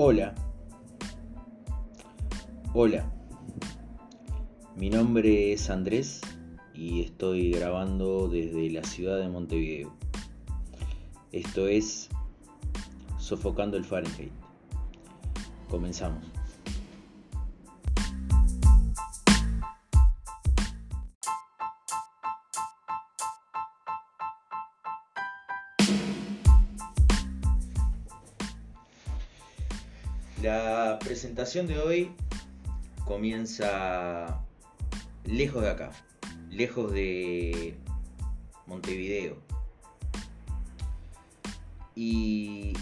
Hola. Hola. Mi nombre es Andrés y estoy grabando desde la ciudad de Montevideo. Esto es Sofocando el Fahrenheit. Comenzamos. La presentación de hoy comienza lejos de acá, lejos de Montevideo. Y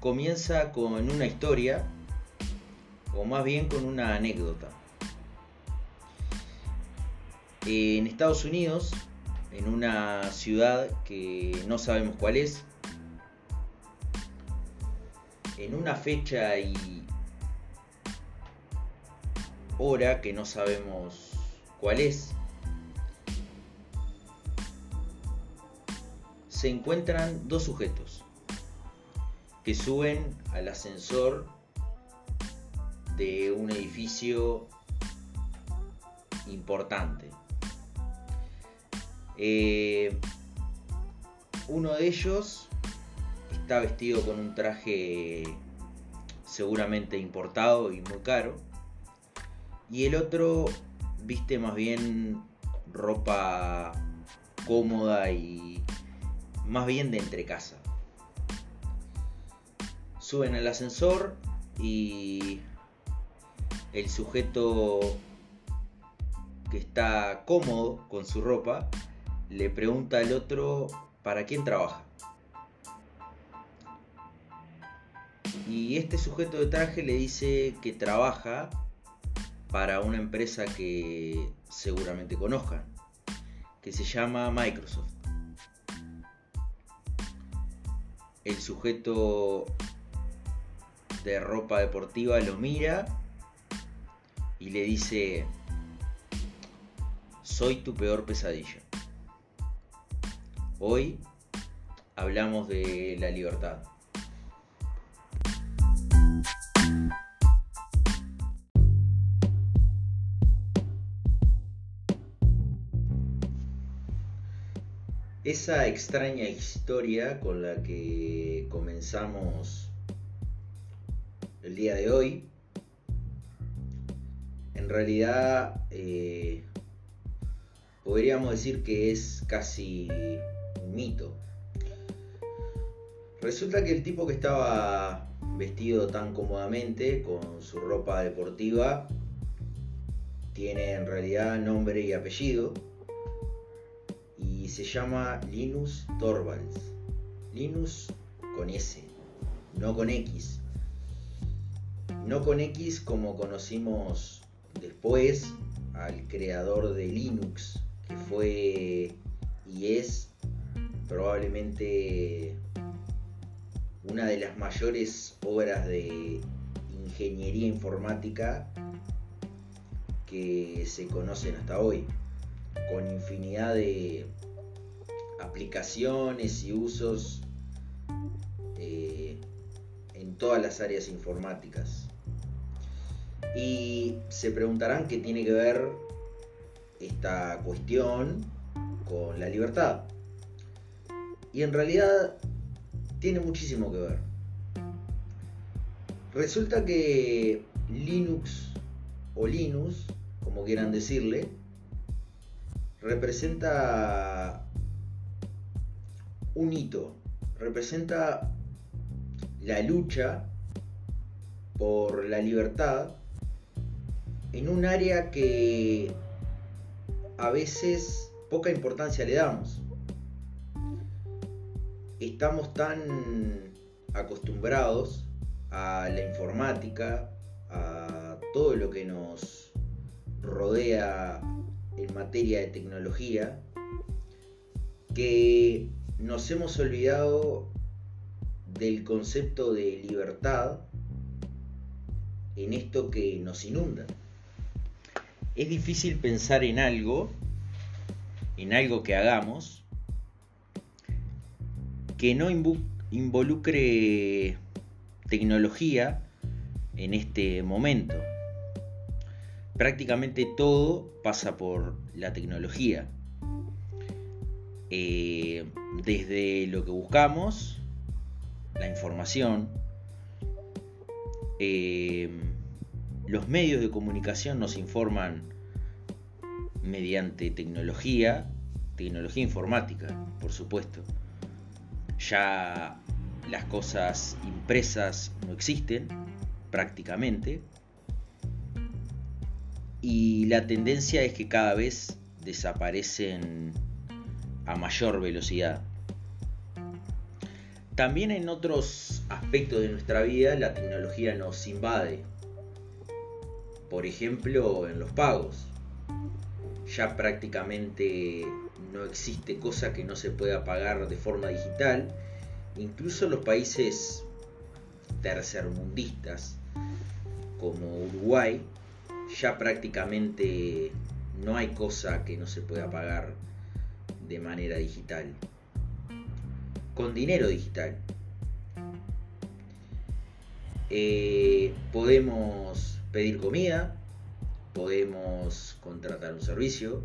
comienza con una historia, o más bien con una anécdota. En Estados Unidos, en una ciudad que no sabemos cuál es, en una fecha y hora que no sabemos cuál es, se encuentran dos sujetos que suben al ascensor de un edificio importante. Eh, uno de ellos está vestido con un traje seguramente importado y muy caro. Y el otro viste más bien ropa cómoda y más bien de entrecasa. Suben al ascensor y el sujeto que está cómodo con su ropa le pregunta al otro para quién trabaja. Y este sujeto de traje le dice que trabaja para una empresa que seguramente conozcan, que se llama Microsoft. El sujeto de ropa deportiva lo mira y le dice, soy tu peor pesadilla. Hoy hablamos de la libertad. Esa extraña historia con la que comenzamos el día de hoy, en realidad eh, podríamos decir que es casi un mito. Resulta que el tipo que estaba vestido tan cómodamente con su ropa deportiva tiene en realidad nombre y apellido se llama Linus Torvalds. Linus con S, no con X. No con X como conocimos después al creador de Linux, que fue y es probablemente una de las mayores obras de ingeniería informática que se conocen hasta hoy, con infinidad de aplicaciones y usos eh, en todas las áreas informáticas. Y se preguntarán qué tiene que ver esta cuestión con la libertad. Y en realidad tiene muchísimo que ver. Resulta que Linux o Linux, como quieran decirle, representa un hito, representa la lucha por la libertad en un área que a veces poca importancia le damos. Estamos tan acostumbrados a la informática, a todo lo que nos rodea en materia de tecnología, que nos hemos olvidado del concepto de libertad en esto que nos inunda. Es difícil pensar en algo, en algo que hagamos, que no involucre tecnología en este momento. Prácticamente todo pasa por la tecnología. Eh, desde lo que buscamos, la información, eh, los medios de comunicación nos informan mediante tecnología, tecnología informática, por supuesto. Ya las cosas impresas no existen prácticamente y la tendencia es que cada vez desaparecen a mayor velocidad. También en otros aspectos de nuestra vida la tecnología nos invade. Por ejemplo, en los pagos. Ya prácticamente no existe cosa que no se pueda pagar de forma digital. Incluso los países tercermundistas como Uruguay, ya prácticamente no hay cosa que no se pueda pagar de manera digital. Con dinero digital. Eh, podemos pedir comida, podemos contratar un servicio,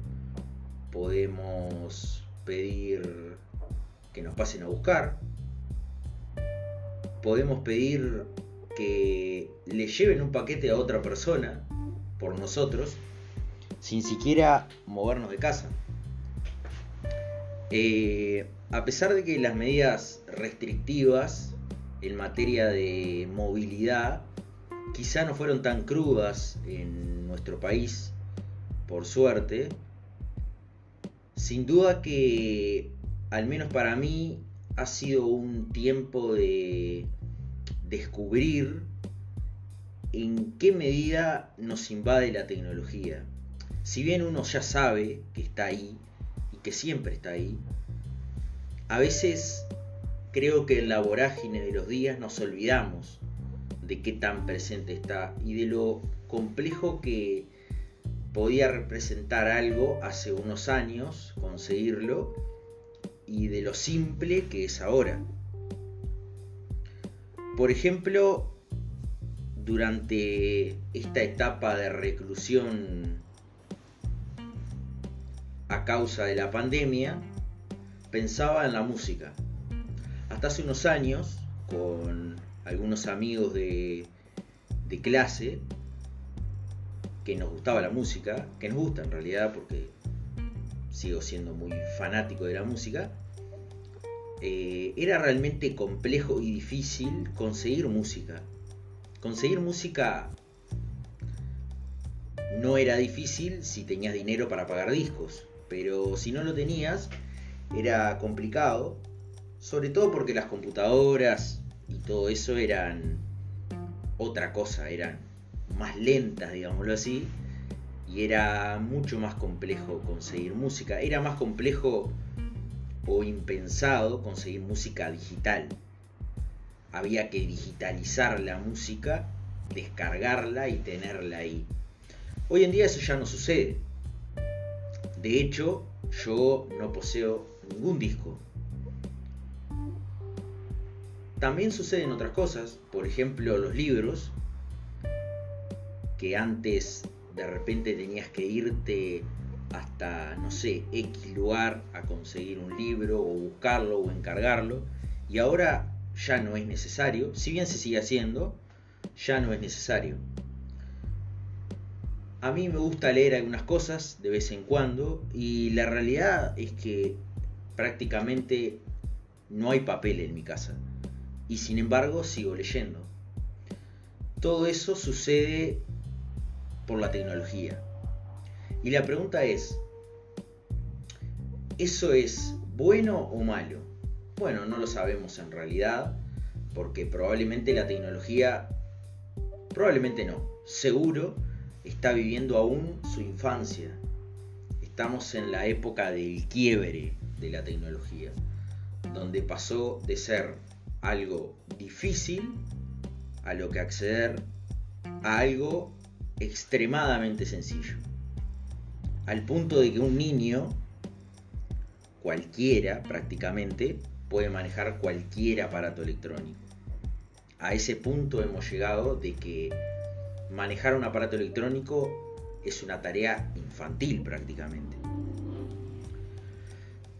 podemos pedir que nos pasen a buscar, podemos pedir que le lleven un paquete a otra persona por nosotros sin siquiera movernos de casa. Eh, a pesar de que las medidas restrictivas en materia de movilidad quizá no fueron tan crudas en nuestro país, por suerte, sin duda que, al menos para mí, ha sido un tiempo de descubrir en qué medida nos invade la tecnología. Si bien uno ya sabe que está ahí que siempre está ahí, a veces creo que en la vorágine de los días nos olvidamos de qué tan presente está y de lo complejo que podía representar algo hace unos años, conseguirlo, y de lo simple que es ahora. Por ejemplo, durante esta etapa de reclusión a causa de la pandemia, pensaba en la música. Hasta hace unos años, con algunos amigos de, clase, que nos gustaba la música, que nos gusta en realidad porque sigo siendo muy fanático de la música, eh, era realmente complejo y difícil conseguir música. Conseguir música no era difícil si tenías dinero para pagar discos, pero si no lo tenías era complicado, sobre todo porque las computadoras y todo eso eran otra cosa, eran más lentas, digámoslo así, y era mucho más complejo conseguir música, era más complejo o impensado conseguir música digital. Había que digitalizar la música, descargarla y tenerla ahí. Hoy en día eso ya no sucede. De hecho, yo no poseo ningún disco. También suceden otras cosas, por ejemplo los libros, que antes de repente tenías que irte hasta, no sé, X lugar a conseguir un libro o buscarlo o encargarlo. Y ahora ya no es necesario, si bien se sigue haciendo, ya no es necesario. A mí me gusta leer algunas cosas de vez en cuando y la realidad es que prácticamente no hay papel en mi casa y sin embargo sigo leyendo. Todo eso sucede por la tecnología. Y la pregunta es, ¿eso es bueno o malo? Bueno, no lo sabemos en realidad, porque probablemente la tecnología, probablemente no, seguro está viviendo aún su infancia. Estamos en la época del quiebre de la tecnología, donde pasó de ser algo difícil a lo que acceder a algo extremadamente sencillo al punto de que un niño, cualquiera prácticamente, puede manejar cualquier aparato electrónico. a ese punto hemos llegado de que manejar un aparato electrónico es una tarea infantil prácticamente.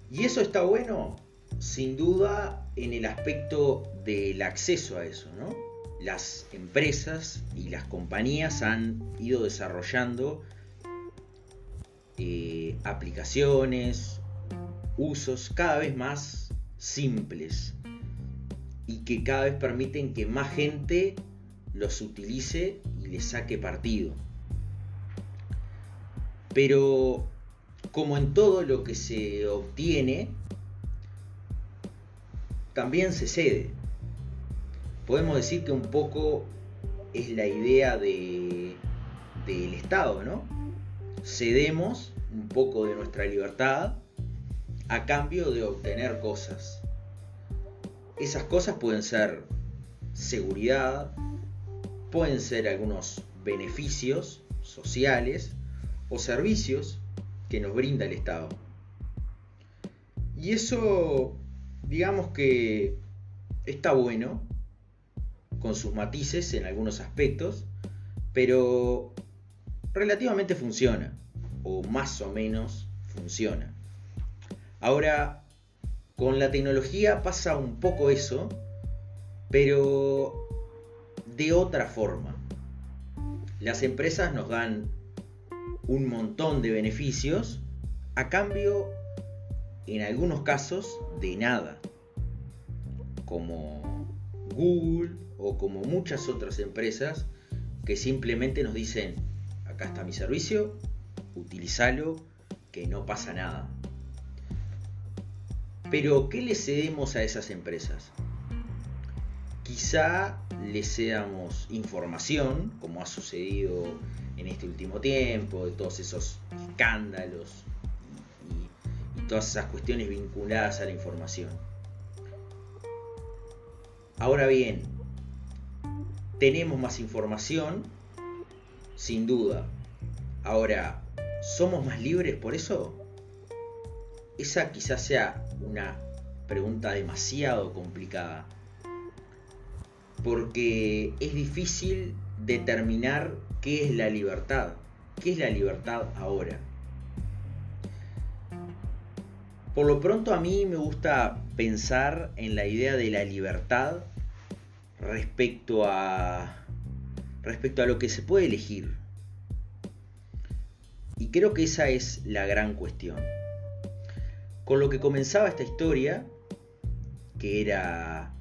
Y eso está bueno, sin duda, en el aspecto del acceso a eso, ¿no? Las empresas y las compañías han ido desarrollando eh, aplicaciones, usos cada vez más simples y que cada vez permiten que más gente los utilice y le saque partido. Pero como en todo lo que se obtiene, también se cede. Podemos decir que un poco es la idea de, del Estado, ¿no? Cedemos un poco de nuestra libertad a cambio de obtener cosas. Esas cosas pueden ser seguridad, pueden ser algunos beneficios sociales o servicios que nos brinda el Estado. Y eso, digamos que está bueno, con sus matices en algunos aspectos, pero relativamente funciona, o más o menos funciona. Ahora, con la tecnología pasa un poco eso, pero de otra forma. Las empresas nos dan un montón de beneficios a cambio, en algunos casos, de nada. Como Google o como muchas otras empresas que simplemente nos dicen, acá está mi servicio, utilízalo, que no pasa nada. Pero, ¿qué le cedemos a esas empresas? Quizá le cedamos información, como ha sucedido en este último tiempo, de todos esos escándalos y, todas esas cuestiones vinculadas a la información. Ahora bien, tenemos más información, sin duda. Ahora, ¿somos más libres por eso? Esa quizás sea una pregunta demasiado complicada. Porque es difícil determinar qué es la libertad. ¿Qué es la libertad ahora? Por lo pronto a mí me gusta pensar en la idea de la libertad respecto a respecto a lo que se puede elegir. Y creo que esa es la gran cuestión. Con lo que comenzaba esta historia, que era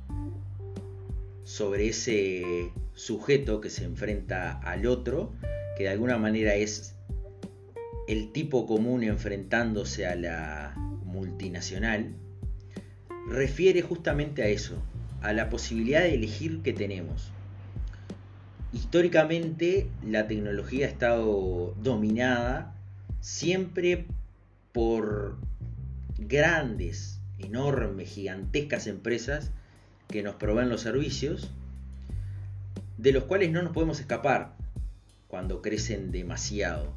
sobre ese sujeto que se enfrenta al otro, que de alguna manera es el tipo común enfrentándose a la multinacional, refiere justamente a eso, a la posibilidad de elegir que tenemos. Históricamente la tecnología ha estado dominada siempre por grandes, enormes, gigantescas empresas que nos proveen los servicios de los cuales no nos podemos escapar cuando crecen demasiado.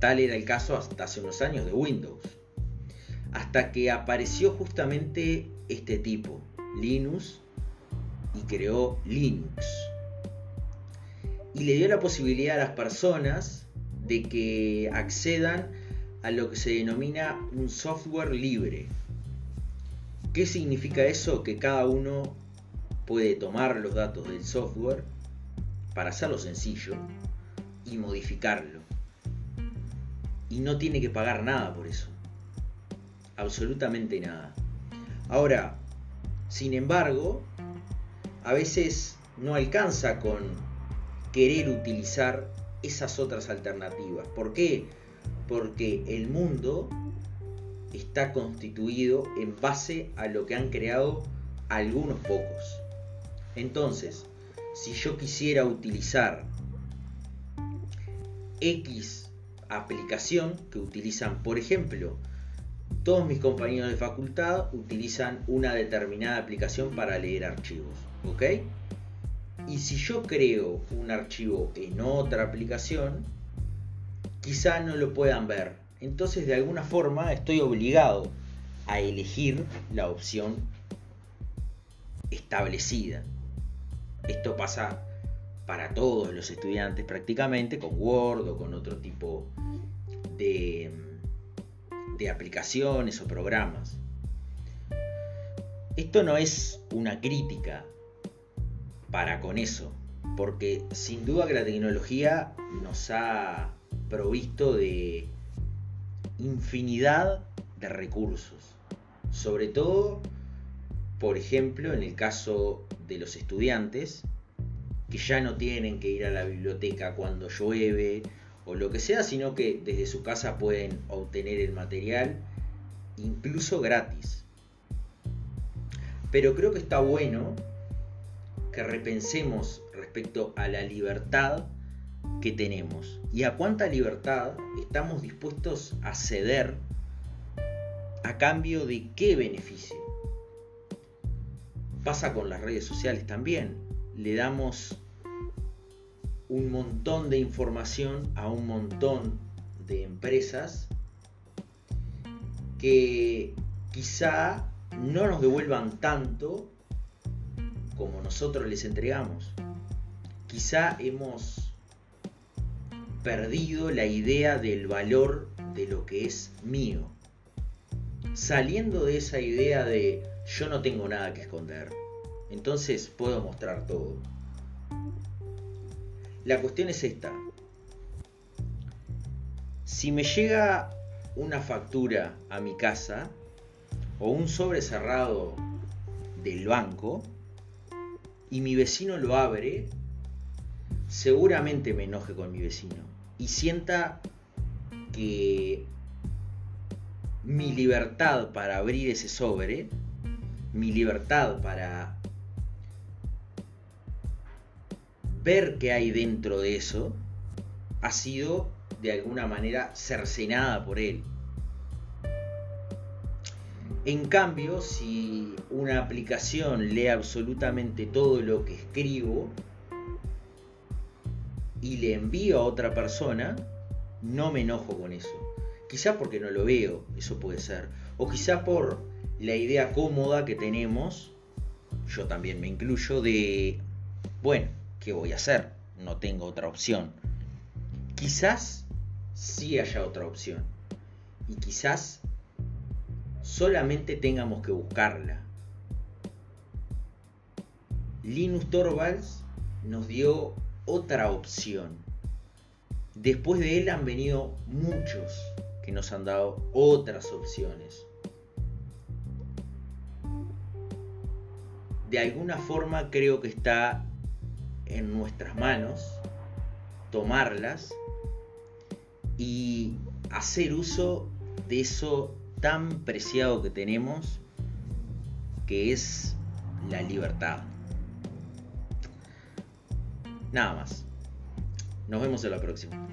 Tal era el caso hasta hace unos años de Windows, hasta que apareció justamente este tipo, Linux, y creó Linux. Y le dio la posibilidad a las personas de que accedan a lo que se denomina un software libre. ¿Qué significa eso? Que cada uno puede tomar los datos del software para hacerlo sencillo y modificarlo. Y no tiene que pagar nada por eso. Absolutamente nada. Ahora, sin embargo, a veces no alcanza con querer utilizar esas otras alternativas. ¿Por qué? Porque el mundo está constituido en base a lo que han creado algunos pocos. Entonces, si yo quisiera utilizar X aplicación que utilizan, por ejemplo, todos mis compañeros de facultad utilizan una determinada aplicación para leer archivos, ¿ok? Y si yo creo un archivo en otra aplicación, quizá no lo puedan ver. Entonces, de alguna forma, estoy obligado a elegir la opción establecida. Esto pasa para todos los estudiantes prácticamente, con Word o con otro tipo de, aplicaciones o programas. Esto no es una crítica para con eso, porque sin duda que la tecnología nos ha provisto de infinidad de recursos, sobre todo, por ejemplo, en el caso de los estudiantes, que ya no tienen que ir a la biblioteca cuando llueve o lo que sea, sino que desde su casa pueden obtener el material incluso gratis. Pero creo que está bueno que repensemos respecto a la libertad que tenemos y a cuánta libertad estamos dispuestos a ceder a cambio de qué beneficio. Pasa con las redes sociales también. Le damos un montón de información a un montón de empresas que quizá no nos devuelvan tanto como nosotros les entregamos. Quizá hemos perdido la idea del valor de lo que es mío. Saliendo de esa idea de yo no tengo nada que esconder, entonces puedo mostrar todo. La cuestión es esta. Si me llega una factura a mi casa o un sobre cerrado del banco y mi vecino lo abre, seguramente me enoje con mi vecino y sienta que mi libertad para abrir ese sobre, mi libertad para ver qué hay dentro de eso ha sido de alguna manera cercenada por él. En cambio, si una aplicación lee absolutamente todo lo que escribo y le envío a otra persona, no me enojo con eso. Quizá porque no lo veo, eso puede ser. O quizá por la idea cómoda que tenemos, yo también me incluyo, de, bueno, ¿qué voy a hacer? No tengo otra opción. Quizás sí haya otra opción. Y quizás solamente tengamos que buscarla. Linus Torvalds nos dio otra opción. Después de él han venido muchos que nos han dado otras opciones. De alguna forma creo que está en nuestras manos tomarlas y hacer uso de eso tan preciado que tenemos que es la libertad. Nada más. Nos vemos en la próxima.